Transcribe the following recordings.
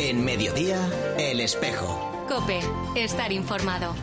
En mediodía, El Espejo. Cope, estar informado.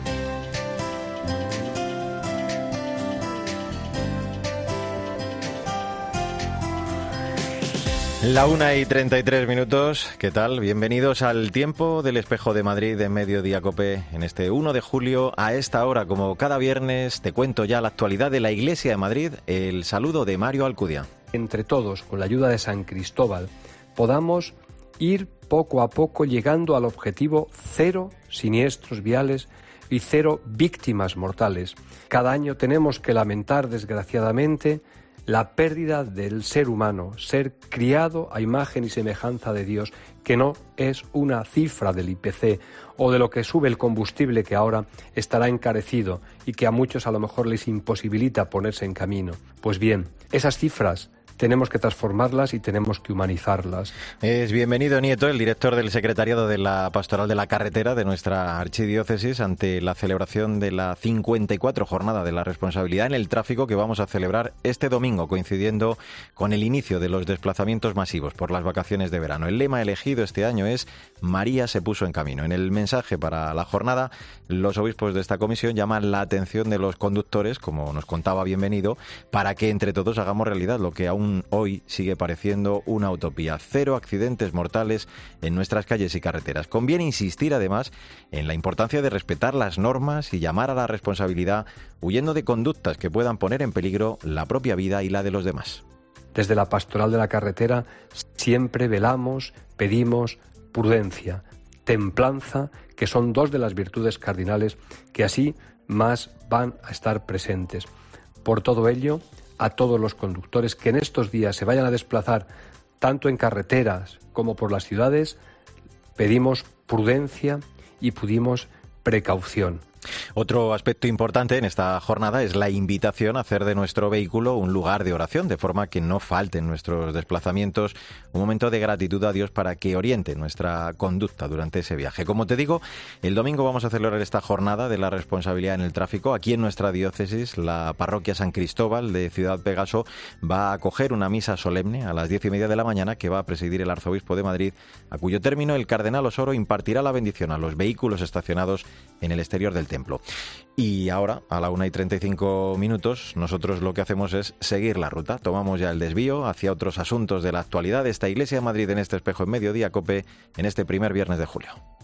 La una y 33 minutos, ¿qué tal? Bienvenidos al tiempo del espejo de Madrid en Mediodía Cope en este 1 de julio. A esta hora, como cada viernes, te cuento ya la actualidad de la Iglesia de Madrid. El saludo de Mario Alcudia. Entre todos, con la ayuda de San Cristóbal, podamos ir poco a poco llegando al objetivo cero siniestros viales y cero víctimas mortales. Cada año tenemos que lamentar, desgraciadamente, la pérdida del ser humano, ser criado a imagen y semejanza de Dios, que no es una cifra del IPC o de lo que sube el combustible que ahora estará encarecido y que a muchos a lo mejor les imposibilita ponerse en camino. Pues bien, esas cifras tenemos que transformarlas y tenemos que humanizarlas. Es bienvenido Nieto, el director del Secretariado de la Pastoral de la Carretera de nuestra archidiócesis, ante la celebración de la 54 Jornada de la Responsabilidad en el Tráfico que vamos a celebrar este domingo, coincidiendo con el inicio de los desplazamientos masivos por las vacaciones de verano. El lema elegido este año es María se puso en camino. En el mensaje para la jornada, los obispos de esta comisión llaman la atención de los conductores, como nos contaba bienvenido, para que entre todos hagamos realidad lo que aún hoy sigue pareciendo una utopía. Cero accidentes mortales en nuestras calles y carreteras. Conviene insistir además en la importancia de respetar las normas y llamar a la responsabilidad huyendo de conductas que puedan poner en peligro la propia vida y la de los demás. Desde la pastoral de la carretera siempre velamos, pedimos prudencia, templanza, que son dos de las virtudes cardinales que así más van a estar presentes. Por todo ello, a todos los conductores que en estos días se vayan a desplazar tanto en carreteras como por las ciudades, pedimos prudencia y pudimos precaución. Otro aspecto importante en esta jornada es la invitación a hacer de nuestro vehículo un lugar de oración, de forma que no falten nuestros desplazamientos un momento de gratitud a Dios para que oriente nuestra conducta durante ese viaje. Como te digo, el domingo vamos a celebrar esta jornada de la responsabilidad en el tráfico. Aquí en nuestra diócesis, la parroquia San Cristóbal de Ciudad Pegaso va a acoger una misa solemne a las diez y media de la mañana que va a presidir el arzobispo de Madrid, a cuyo término el cardenal Osoro impartirá la bendición a los vehículos estacionados en el exterior del templo. Y ahora, a la 1 y 35 minutos, nosotros lo que hacemos es seguir la ruta. Tomamos ya el desvío hacia otros asuntos de la actualidad de esta Iglesia de Madrid en este espejo en mediodía, Cope, en este primer viernes de julio.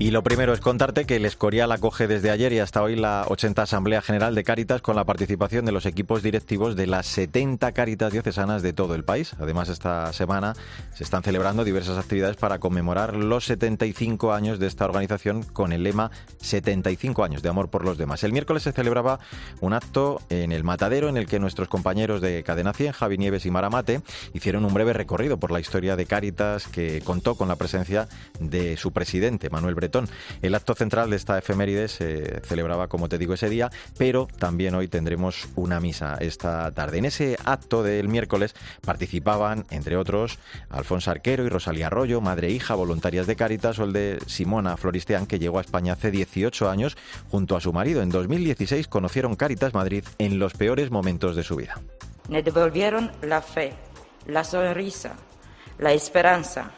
Y lo primero es contarte que el Escorial acoge desde ayer y hasta hoy la 80 Asamblea General de Cáritas con la participación de los equipos directivos de las 70 Cáritas diocesanas de todo el país. Además, esta semana se están celebrando diversas actividades para conmemorar los 75 años de esta organización con el lema 75 años de amor por los demás. El miércoles se celebraba un acto en el Matadero en el que nuestros compañeros de Cadena 100, Javi Nieves y Maramate, hicieron un breve recorrido por la historia de Cáritas que contó con la presencia de su presidente, Manuel El acto central de esta efeméride se celebraba, como te digo, ese día, pero también hoy tendremos una misa esta tarde. En ese acto del miércoles participaban, entre otros, Alfonso Arquero y Rosalía Arroyo, madre e hija, voluntarias de Cáritas, o el de Simona Floristeán, que llegó a España hace 18 años junto a su marido. En 2016 conocieron Cáritas Madrid en los peores momentos de su vida. Me devolvieron la fe, la sonrisa, la esperanza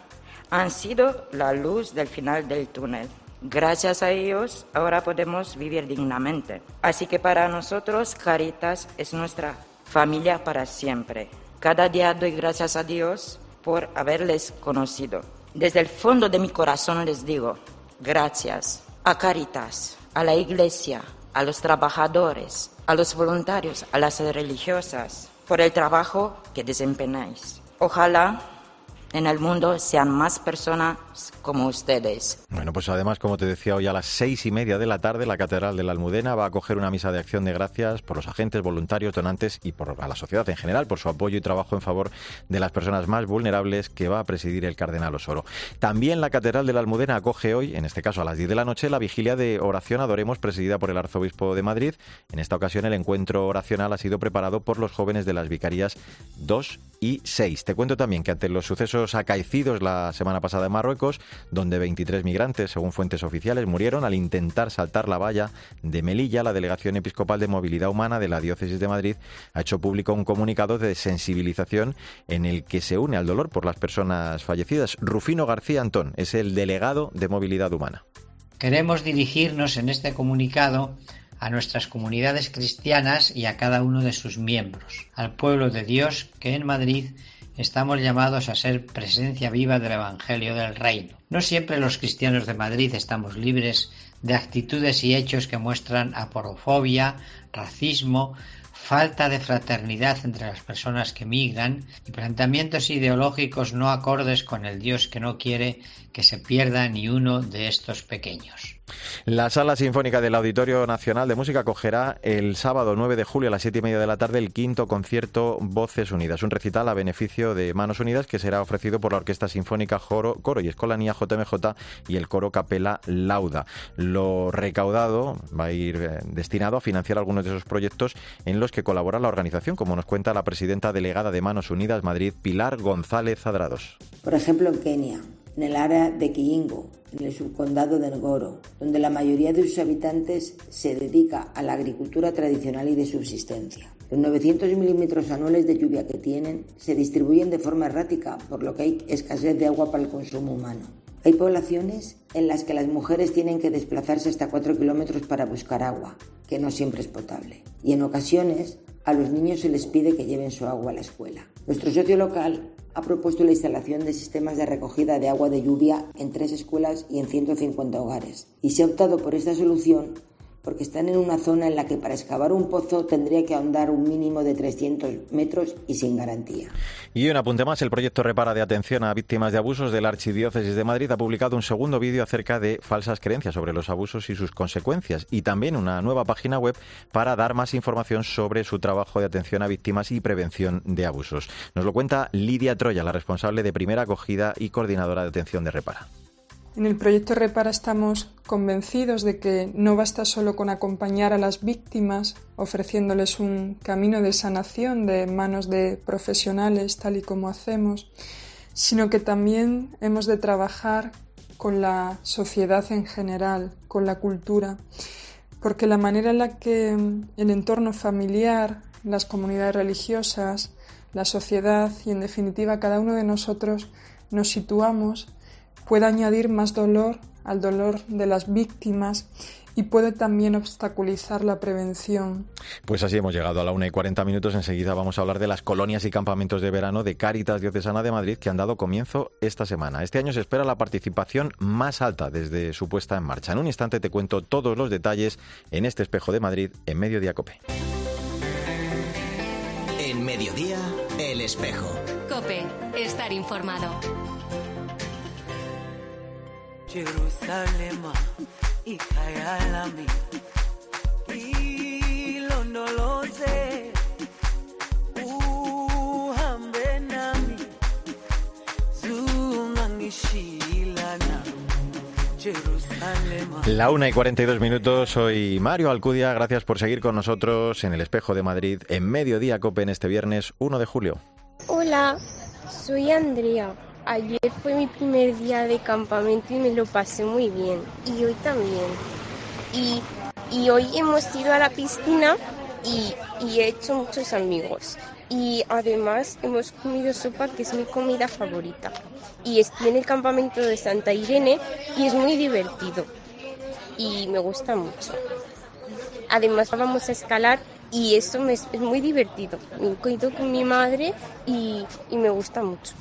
han sido la luz del final del túnel. Gracias a ellos ahora podemos vivir dignamente. Así que para nosotros Caritas es nuestra familia para siempre. Cada día doy gracias a Dios por haberles conocido. Desde el fondo de mi corazón les digo gracias a Caritas, a la iglesia, a los trabajadores, a los voluntarios, a las religiosas, por el trabajo que desempeñáis. Ojalá en el mundo sean más personas como ustedes. Bueno, pues además, como te decía, hoy a las seis y media de la tarde la Catedral de la Almudena va a acoger una misa de acción de gracias por los agentes, voluntarios, donantes y por a la sociedad en general por su apoyo y trabajo en favor de las personas más vulnerables que va a presidir el Cardenal Osoro. También la Catedral de la Almudena acoge hoy, en este caso a las 10 de la noche, la vigilia de oración Adoremos presidida por el Arzobispo de Madrid. En esta ocasión el encuentro oracional ha sido preparado por los jóvenes de las Vicarías 2 y 6. Te cuento también que ante los sucesos hechos acaecidos la semana pasada en Marruecos, donde 23 migrantes, según fuentes oficiales, murieron al intentar saltar la valla de Melilla. La Delegación Episcopal de Movilidad Humana de la Diócesis de Madrid ha hecho público un comunicado de sensibilización en el que se une al dolor por las personas fallecidas. Rufino García Antón es el delegado de Movilidad Humana. Queremos dirigirnos en este comunicado a nuestras comunidades cristianas y a cada uno de sus miembros, al pueblo de Dios que en Madrid estamos llamados a ser presencia viva del Evangelio del Reino. No siempre los cristianos de Madrid estamos libres de actitudes y hechos que muestran aporofobia, racismo, falta de fraternidad entre las personas que migran y planteamientos ideológicos no acordes con el Dios que no quiere que se pierda ni uno de estos pequeños. La Sala Sinfónica del Auditorio Nacional de Música acogerá el sábado 9 de julio a las 7 y media de la tarde el quinto concierto Voces Unidas, un recital a beneficio de Manos Unidas que será ofrecido por la Orquesta Sinfónica Coro, Coro y Escolanía JMJ y el Coro Capela Lauda. Lo recaudado va a ir eh, destinado a financiar algunos de esos proyectos en los que colabora la organización, como nos cuenta la presidenta delegada de Manos Unidas Madrid, Pilar González Adrados. Por ejemplo, en Kenia, en el área de Kiingo, en el subcondado de Ngoro, donde la mayoría de sus habitantes se dedica a la agricultura tradicional y de subsistencia. Los 900 milímetros anuales de lluvia que tienen se distribuyen de forma errática, por lo que hay escasez de agua para el consumo humano. Hay poblaciones en las que las mujeres tienen que desplazarse hasta 4 kilómetros para buscar agua, que no siempre es potable. Y en ocasiones a los niños se les pide que lleven su agua a la escuela. Nuestro socio local ha propuesto la instalación de sistemas de recogida de agua de lluvia en tres escuelas y en 150 hogares. Y se ha optado por esta solución porque están en una zona en la que para excavar un pozo tendría que ahondar un mínimo de 300 metros y sin garantía. Y un apunte más, el proyecto Repara de Atención a Víctimas de Abusos de la Archidiócesis de Madrid ha publicado un segundo vídeo acerca de falsas creencias sobre los abusos y sus consecuencias y también una nueva página web para dar más información sobre su trabajo de atención a víctimas y prevención de abusos. Nos lo cuenta Lidia Troya, la responsable de primera acogida y coordinadora de atención de Repara. En el proyecto Repara estamos convencidos de que no basta solo con acompañar a las víctimas ofreciéndoles un camino de sanación de manos de profesionales tal y como hacemos, sino que también hemos de trabajar con la sociedad en general, con la cultura, porque la manera en la que el entorno familiar, las comunidades religiosas, la sociedad y en definitiva cada uno de nosotros nos situamos puede añadir más dolor al dolor de las víctimas y puede también obstaculizar la prevención. Pues así hemos llegado a la una y 40 minutos. Enseguida vamos a hablar de las colonias y campamentos de verano de Cáritas Diocesana de Madrid que han dado comienzo esta semana. Este año se espera la participación más alta desde su puesta en marcha. En un instante te cuento todos los detalles en este espejo de Madrid en Mediodía Cope. En Mediodía, El Espejo. Cope, estar informado. Jerusalema ikhaya lami ilondoloze uhambe nami zungangishilana Jerusalema. La una y 42 minutos, soy Mario Alcudia, gracias por seguir con nosotros en el Espejo de Madrid en Mediodía Cope en este viernes 1 de julio. Hola, soy Andrea. Ayer fue mi primer día de campamento y me lo pasé muy bien. Y hoy también. Y, y hoy hemos ido a la piscina y, y he hecho muchos amigos. Y además hemos comido sopa, que es mi comida favorita. Y estoy en el campamento de Santa Irene y es muy divertido. Y me gusta mucho. Además vamos a escalar y eso es muy divertido. Me he con mi madre y, y me gusta mucho.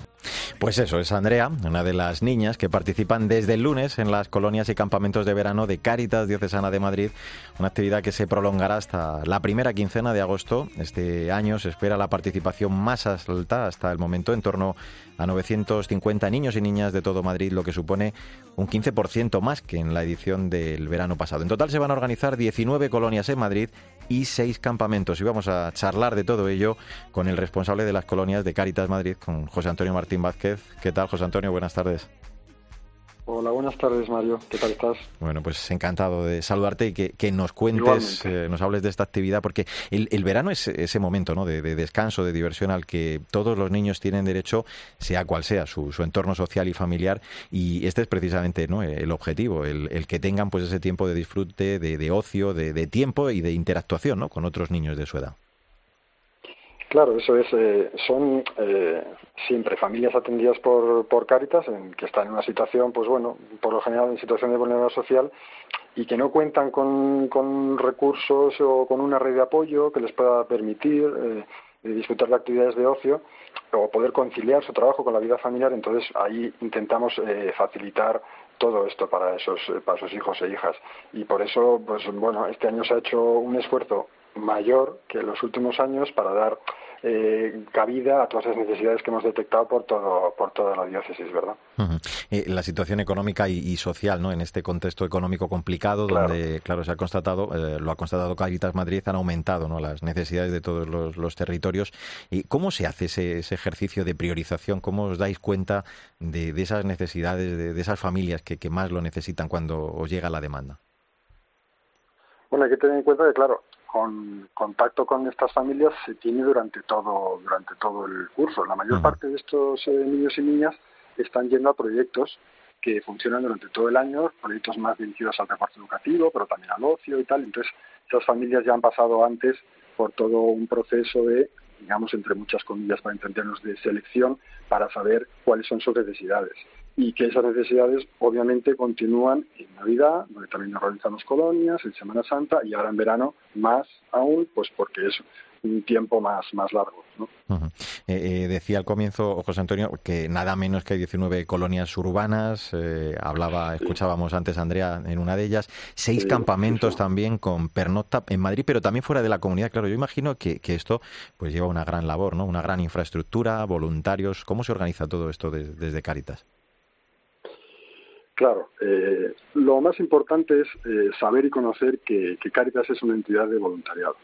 Pues eso, es Andrea, una de las niñas que participan desde el lunes en las colonias y campamentos de verano de Cáritas Diocesana de Madrid, una actividad que se prolongará hasta la primera quincena de agosto. Este año se espera la participación más alta hasta el momento, en torno a 950 niños y niñas de todo Madrid, lo que supone un 15% más que en la edición del verano pasado. En total se van a organizar 19 colonias en Madrid y 6 campamentos. Y vamos a charlar de todo ello con el responsable de las colonias de Cáritas Madrid, con José Antonio Martín Vázquez. ¿Qué tal, José Antonio? Buenas tardes. Hola, buenas tardes, Mario. ¿Qué tal estás? Bueno, pues encantado de saludarte y que, nos cuentes, eh, nos hables de esta actividad, porque el, verano es ese momento ¿no? de, descanso, de diversión al que todos los niños tienen derecho, sea cual sea su, entorno social y familiar, y este es precisamente ¿no? el objetivo, el, que tengan pues ese tiempo de disfrute, de, ocio, de, tiempo y de interactuación ¿no? con otros niños de su edad. Claro, eso es. Eh, son eh, siempre familias atendidas por, por Cáritas, en, que están en una situación, pues bueno, por lo general en situación de vulnerabilidad social y que no cuentan con, con recursos o con una red de apoyo que les pueda permitir eh, disfrutar de actividades de ocio o poder conciliar su trabajo con la vida familiar. Entonces ahí intentamos facilitar todo esto para esos, para esos hijos e hijas. Y por eso, pues bueno, este año se ha hecho un esfuerzo mayor que en los últimos años para dar eh, cabida a todas las necesidades que hemos detectado por todo por toda la diócesis, ¿verdad? Eh, la situación económica y, social, ¿no? En este contexto económico complicado, donde, claro, se ha constatado, eh, lo ha constatado Caritas Madrid, han aumentado, ¿no? Las necesidades de todos los, territorios. ¿Y cómo se hace ese, ejercicio de priorización? ¿Cómo os dais cuenta de, esas necesidades, de, esas familias que, que más lo necesitan cuando os llega la demanda? Bueno, hay que tener en cuenta que, claro, con contacto con estas familias se tiene durante todo durante todo el curso. La mayor parte de estos eh, niños y niñas están yendo a proyectos que funcionan durante todo el año, proyectos más dirigidos al reparto educativo, pero también al ocio y tal. Entonces, esas familias ya han pasado antes por todo un proceso de, digamos, entre muchas comillas, para entendernos, de selección para saber cuáles son sus necesidades y que esas necesidades obviamente continúan en Navidad, donde también organizamos colonias, en Semana Santa y ahora en verano más aún, pues porque es un tiempo más, más largo. ¿no? Eh, eh, decía al comienzo José Antonio que nada menos que 19 colonias urbanas, eh, hablaba, escuchábamos antes a Andrea en una de ellas, seis campamentos también con pernocta en Madrid, pero también fuera de la comunidad. Claro, yo imagino que, que, esto pues lleva una gran labor, ¿no? una gran infraestructura, voluntarios. ¿Cómo se organiza todo esto desde Caritas? Claro, eh, lo más importante es eh, saber y conocer que, que, Caritas es una entidad de voluntariado,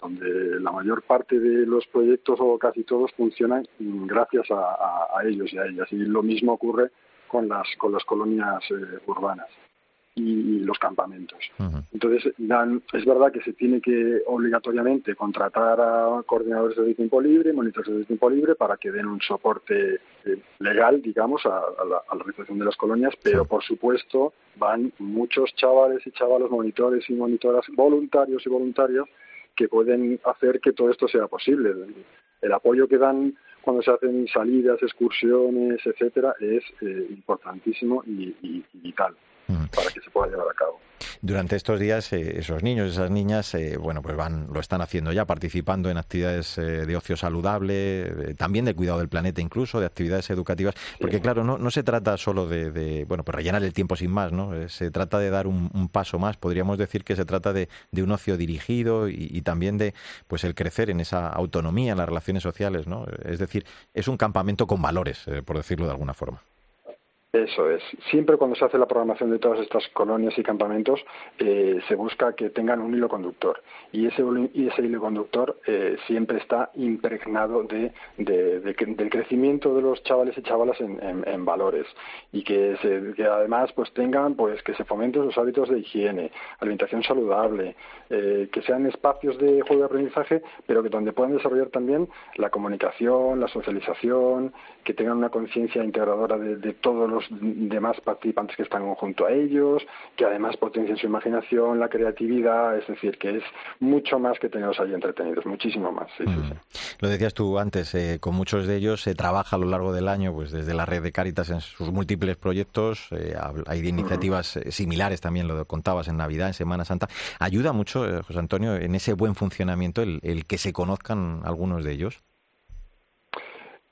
donde la mayor parte de los proyectos o casi todos funcionan gracias a, ellos y a ellas. Y lo mismo ocurre con las, con las colonias eh, urbanas y, los campamentos. Entonces, dan, es verdad que se tiene que obligatoriamente contratar a coordinadores de tiempo libre, monitores de tiempo libre, para que den un soporte eh, legal, digamos, a, la, realización de las colonias, pero por supuesto van muchos chavales y chavalos, monitores y monitoras, voluntarios y voluntarias, que pueden hacer que todo esto sea posible. El apoyo que dan cuando se hacen salidas, excursiones, etcétera, es eh, importantísimo y vital para que se pueda llevar a cabo. Durante estos días, eh, esos niños, esas niñas, eh, bueno, pues van, lo están haciendo ya, participando en actividades eh, de ocio saludable, también de cuidado del planeta, incluso de actividades educativas, porque claro, no, no se trata solo de, bueno, pues rellenar el tiempo sin más, ¿no? se trata de dar un, paso más. Podríamos decir que se trata de, de un ocio dirigido y, y, también de, pues, el crecer en esa autonomía en las relaciones sociales, ¿no? Es decir, es un campamento con valores, por decirlo de alguna forma. Eso es. Siempre cuando se hace la programación de todas estas colonias y campamentos, eh, se busca que tengan un hilo conductor. Y ese, y ese hilo conductor eh, siempre está impregnado de, del crecimiento de los chavales y chavalas en, valores. Y que, se, además pues tengan, pues que se fomenten los hábitos de higiene, alimentación saludable, eh, que sean espacios de juego de aprendizaje, pero que donde puedan desarrollar también la comunicación, la socialización, que tengan una conciencia integradora de todos los demás participantes que están junto a ellos, que además potencian su imaginación, la creatividad, es decir, que es mucho más que tenerlos ahí entretenidos, muchísimo más. Mm. Lo decías tú antes, eh, con muchos de ellos se trabaja a lo largo del año, pues desde la red de Cáritas en sus múltiples proyectos, eh, hay iniciativas eh, similares, también lo contabas en Navidad, en Semana Santa. ¿Ayuda mucho, José Antonio, en ese buen funcionamiento el que se conozcan algunos de ellos?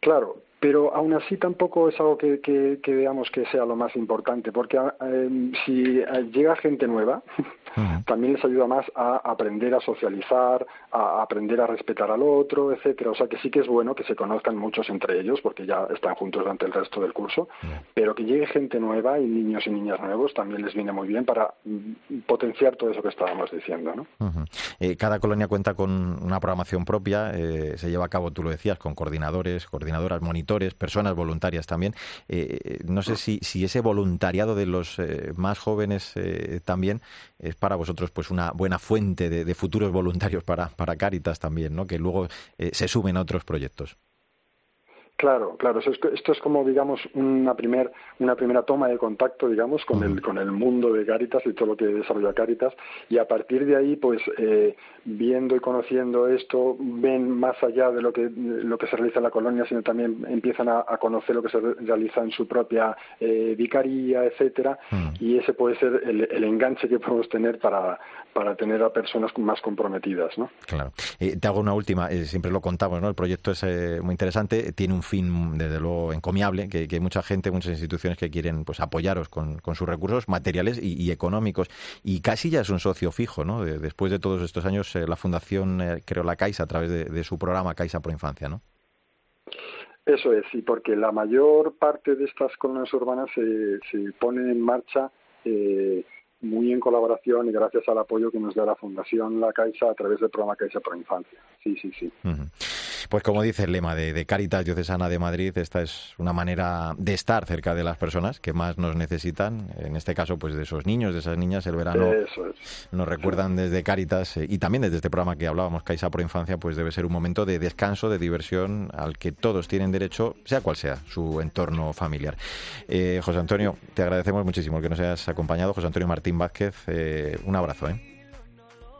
Claro, pero aún así tampoco es algo que, que, veamos que sea lo más importante, porque eh, si llega gente nueva, también les ayuda más a aprender a socializar, a aprender a respetar al otro, etcétera. O sea que sí que es bueno que se conozcan muchos entre ellos, porque ya están juntos durante el resto del curso, pero que llegue gente nueva y niños y niñas nuevos también les viene muy bien para mm, potenciar todo eso que estábamos diciendo. ¿no? Eh, cada colonia cuenta con una programación propia, eh, se lleva a cabo, tú lo decías, con coordinadores, coordinadoras, monitores personas voluntarias también. no sé si, ese voluntariado de los más jóvenes también es para vosotros pues una buena fuente de, futuros voluntarios para, para Cáritas también, ¿no? que luego se sumen a otros proyectos. Claro, claro. Esto es como, digamos, una, primer, una primera toma de contacto, digamos, con el, con el mundo de Caritas y todo lo que desarrolla Caritas. Y a partir de ahí, pues, eh, viendo y conociendo esto, ven más allá de lo que, lo que se realiza en la colonia, sino también empiezan a, conocer lo que se realiza en su propia eh, vicaría, etcétera. Y ese puede ser el, el, enganche que podemos tener para, para tener a personas más comprometidas, ¿no? Claro. Eh, te hago una última. siempre lo contamos, ¿no? El proyecto es muy interesante. Tiene un fin, desde luego, encomiable, que, hay mucha gente, muchas instituciones que quieren pues apoyaros con, con sus recursos materiales y, económicos. Y casi ya es un socio fijo, ¿no? después de todos estos años, eh, la Fundación, eh, creo, la Caixa, a través de, su programa Caixa Pro Infancia, ¿no? Eso es, sí, porque la mayor parte de estas colonias urbanas se, se pone en marcha eh, muy en colaboración y gracias al apoyo que nos da la Fundación La Caixa a través del programa Caixa Pro Infancia. Sí, sí, sí. Pues como dice el lema de, de, Caritas Diocesana de Madrid, esta es una manera de estar cerca de las personas que más nos necesitan, en este caso pues de esos niños, de esas niñas, el verano nos recuerdan desde Caritas eh, y también desde este programa que hablábamos, Caixa Pro Infancia, pues debe ser un momento de descanso, de diversión al que todos tienen derecho, sea cual sea su entorno familiar. Eh, José Antonio, te agradecemos muchísimo que nos hayas acompañado. José Antonio Martín Vázquez, eh, un abrazo. ¿eh?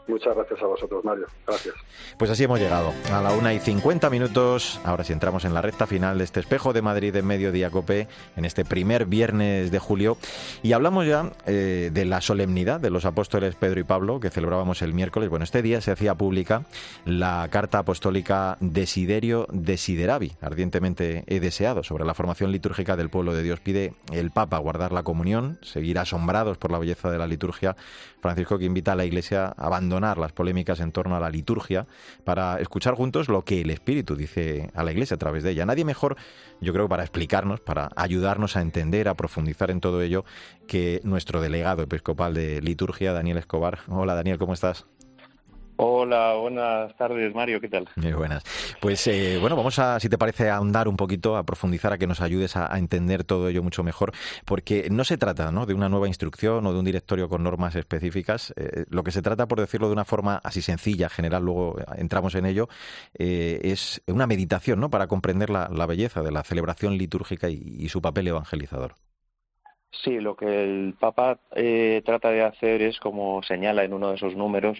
Muchas gracias a vosotros, Mario. Gracias. Pues así hemos llegado a la una y 50 minutos. Ahora sí entramos en la recta final de este espejo de Madrid en Mediodía Cope, en este primer viernes de julio. Y hablamos ya eh, de la solemnidad de los apóstoles Pedro y Pablo, que celebrábamos el miércoles. Bueno, este día se hacía pública la carta apostólica Desiderio Desideravi, ardientemente he deseado, sobre la formación litúrgica del pueblo de Dios. Pide el Papa guardar la comunión, seguir asombrados por la belleza de la liturgia. Francisco que invita a la Iglesia a abandonar las polémicas en torno a la liturgia para escuchar juntos lo que el Espíritu dice a la Iglesia a través de ella. Nadie mejor, yo creo, para explicarnos, para ayudarnos a entender, a profundizar en todo ello, que nuestro delegado episcopal de liturgia, Daniel Escobar. Hola Daniel, ¿cómo estás? Hola, buenas tardes, Mario, ¿qué tal? Muy buenas. Pues eh, bueno, vamos a, si te parece, a ahondar un poquito, a profundizar, a que nos ayudes a, entender todo ello mucho mejor, porque no se trata ¿no? de una nueva instrucción o de un directorio con normas específicas. Eh, lo que se trata, por decirlo de una forma así sencilla, general, luego entramos en ello, eh, es una meditación ¿no? para comprender la, belleza de la celebración litúrgica y, su papel evangelizador. Sí, lo que el Papa trata de hacer es, como señala en uno de esos números,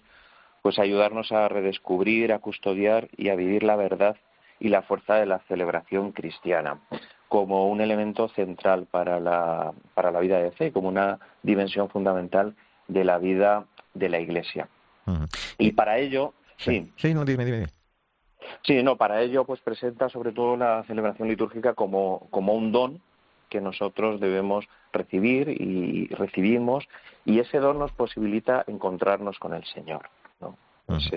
pues ayudarnos a redescubrir, a custodiar y a vivir la verdad y la fuerza de la celebración cristiana como un elemento central para la, para la vida de fe, como una dimensión fundamental de la vida de la Iglesia. Y para ello, sí. Sí, no, dime, dime. Sí, no, para ello pues presenta sobre todo la celebración litúrgica como, como un don que nosotros debemos recibir y recibimos y ese don nos posibilita encontrarnos con el Señor. Es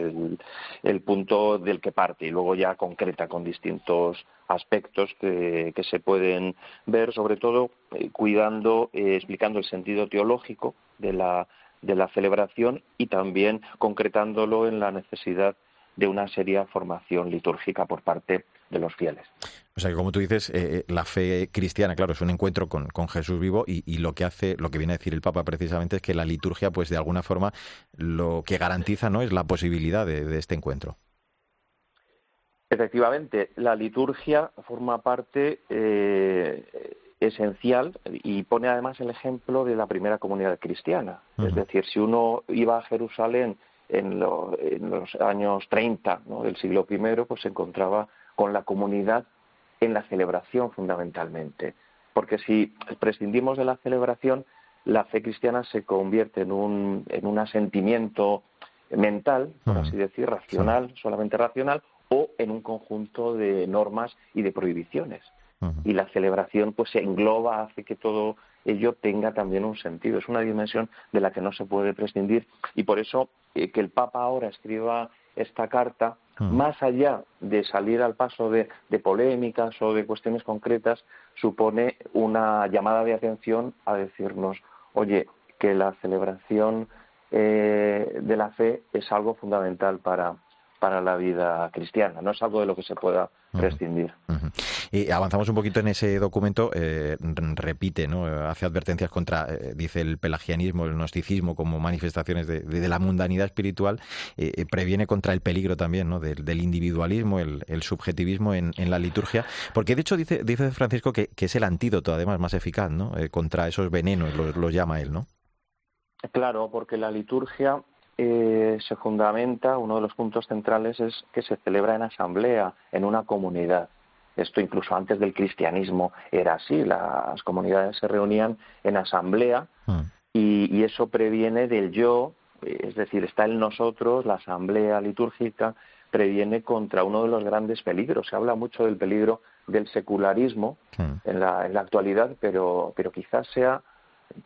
el, punto del que parte y luego ya concreta con distintos aspectos que, se pueden ver, sobre todo eh, cuidando, eh, explicando el sentido teológico de la, de la celebración y también concretándolo en la necesidad de una seria formación litúrgica por parte de los fieles. O sea que como tú dices, eh, eh, la fe cristiana, claro, es un encuentro con, Jesús vivo y, lo que hace, lo que viene a decir el Papa precisamente es que la liturgia, pues de alguna forma, lo que garantiza no es la posibilidad de, este encuentro. Efectivamente, la liturgia forma parte eh, esencial y pone además el ejemplo de la primera comunidad cristiana. Es decir, si uno iba a Jerusalén en, los años 30 del siglo I, pues se encontraba con la comunidad en la celebración fundamentalmente. Porque si prescindimos de la celebración, la fe cristiana se convierte en un, en un asentimiento mental, por así decir, racional, solamente racional, o en un conjunto de normas y de prohibiciones. Y la celebración pues se engloba, hace que todo ello tenga también un sentido. Es una dimensión de la que no se puede prescindir y por eso eh, que el Papa ahora escriba esta carta, más allá de salir al paso de, polémicas o de cuestiones concretas, supone una llamada de atención a decirnos, oye, que la celebración eh, de la fe es algo fundamental para, para la vida cristiana. No es algo de lo que se pueda prescindir. Y avanzamos un poquito en ese documento, eh, repite, ¿no? hace advertencias contra, eh, dice, el pelagianismo, el gnosticismo como manifestaciones de, la mundanidad espiritual, eh, previene contra el peligro también ¿no? del, individualismo, el, subjetivismo en, la liturgia, porque de hecho dice, dice Francisco que, es el antídoto además más eficaz ¿no? contra esos venenos, los, los llama él, ¿no? Claro, porque la liturgia eh, se fundamenta, uno de los puntos centrales es que se celebra en asamblea, en una comunidad. Esto incluso antes del cristianismo era así, las comunidades se reunían en asamblea hmm. y, eso previene del yo, es decir, está en nosotros, la asamblea litúrgica previene contra uno de los grandes peligros. Se habla mucho del peligro del secularismo en, la, en la actualidad, pero, pero quizás sea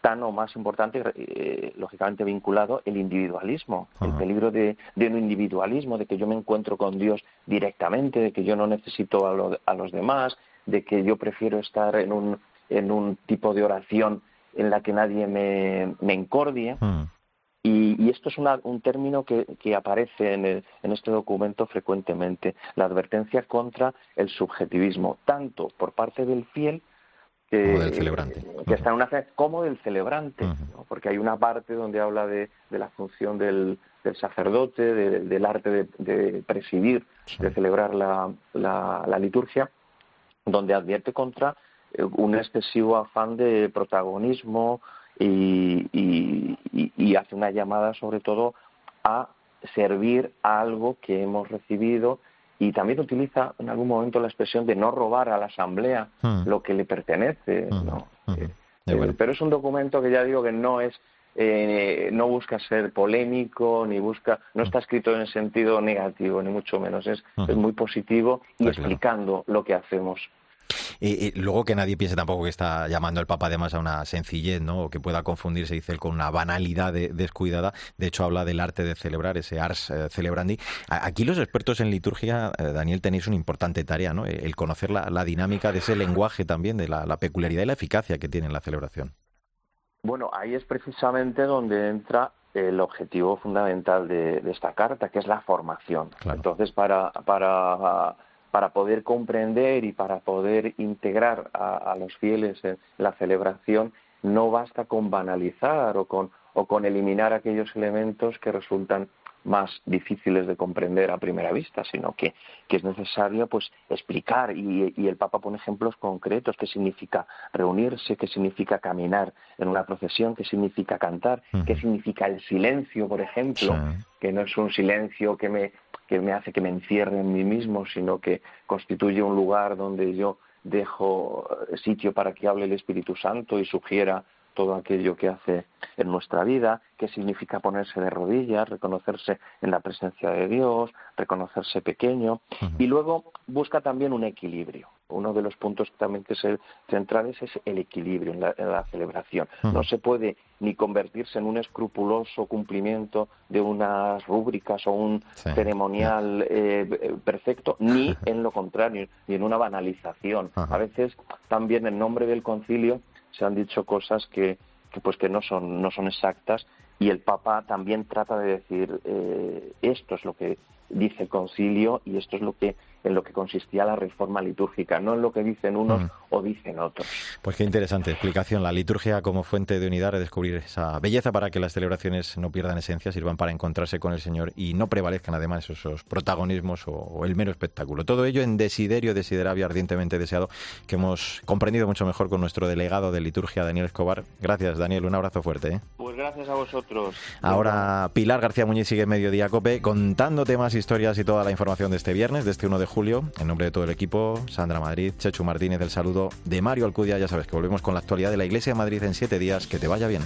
tan o más importante, eh, lógicamente vinculado, el individualismo, el peligro de, un individualismo, de que yo me encuentro con Dios directamente, de que yo no necesito a, los demás, de que yo prefiero estar en un, en un tipo de oración en la que nadie me, me encordie. Y, esto es un término que, que aparece en, en, este documento frecuentemente, la advertencia contra el subjetivismo, tanto por parte del fiel que, como del celebrante. que está en una como del celebrante, porque hay una parte donde habla de, la función del, sacerdote, del arte de, presidir, de celebrar la, la, liturgia, donde advierte contra eh, un excesivo afán de protagonismo y, y, hace una llamada sobre todo a servir a algo que hemos recibido y también utiliza en algún momento la expresión de no robar a la Asamblea hmm. lo que le pertenece. Hmm. ¿no? Hmm. Eh, pero es un documento que ya digo que no es eh, no busca ser polémico ni busca no está escrito en el sentido negativo ni mucho menos es, es muy positivo y explicando lo que hacemos y, luego que nadie piense tampoco que está llamando el Papa además a una sencillez, ¿no? O que pueda confundirse, dice él, con una banalidad descuidada. De hecho, habla del arte de celebrar, ese ars eh, celebrandi. Aquí los expertos en liturgia, eh, Daniel, tenéis una importante tarea, ¿no? El conocer la, dinámica de ese lenguaje también, de la, peculiaridad y la eficacia que tiene la celebración. Bueno, ahí es precisamente donde entra el objetivo fundamental de, esta carta, que es la formación. Entonces, para, para para poder comprender y para poder integrar a, los fieles en la celebración, no basta con banalizar o con, o con eliminar aquellos elementos que resultan más difíciles de comprender a primera vista, sino que, es necesario pues explicar. Y, el Papa pone ejemplos concretos. Qué significa reunirse, qué significa caminar en una procesión, qué significa cantar, qué significa el silencio, por ejemplo, que no es un silencio que me, que me hace que me encierre en mí mismo, sino que constituye un lugar donde yo dejo sitio para que hable el Espíritu Santo y sugiera todo aquello que hace en nuestra vida, qué significa ponerse de rodillas, reconocerse en la presencia de Dios, reconocerse pequeño, y luego busca también un equilibrio. Uno de los puntos también que es centrales es el equilibrio en la, celebración. No se puede ni convertirse en un escrupuloso cumplimiento de unas rúbricas o un ceremonial eh, perfecto, ni en lo contrario, ni en una banalización. A veces también en nombre del concilio se han dicho cosas que, pues que no son no son exactas y el Papa también trata de decir eh, esto es lo que dice el concilio y esto es lo que en lo que consistía la reforma litúrgica, no en lo que dicen unos mm. o dicen otros. Pues qué interesante explicación. La liturgia como fuente de unidad, redescubrir esa belleza para que las celebraciones no pierdan esencia, sirvan para encontrarse con el Señor y no prevalezcan además esos protagonismos o, el mero espectáculo. Todo ello en Desiderio, Desiderabio, ardientemente deseado, que hemos comprendido mucho mejor con nuestro delegado de liturgia, Daniel Escobar. Gracias, Daniel. Un abrazo fuerte. ¿eh? Pues gracias a vosotros. Ahora Pilar García Muñiz sigue en Mediodía Cope contándote más historias y toda la información de este viernes, de este 1 de julio. En nombre de todo el equipo, Sandra Madrid, Chechu Martínez, el saludo de Mario Alcudia. Ya sabes que volvemos con la actualidad de la Iglesia de Madrid en siete días. Que te vaya bien.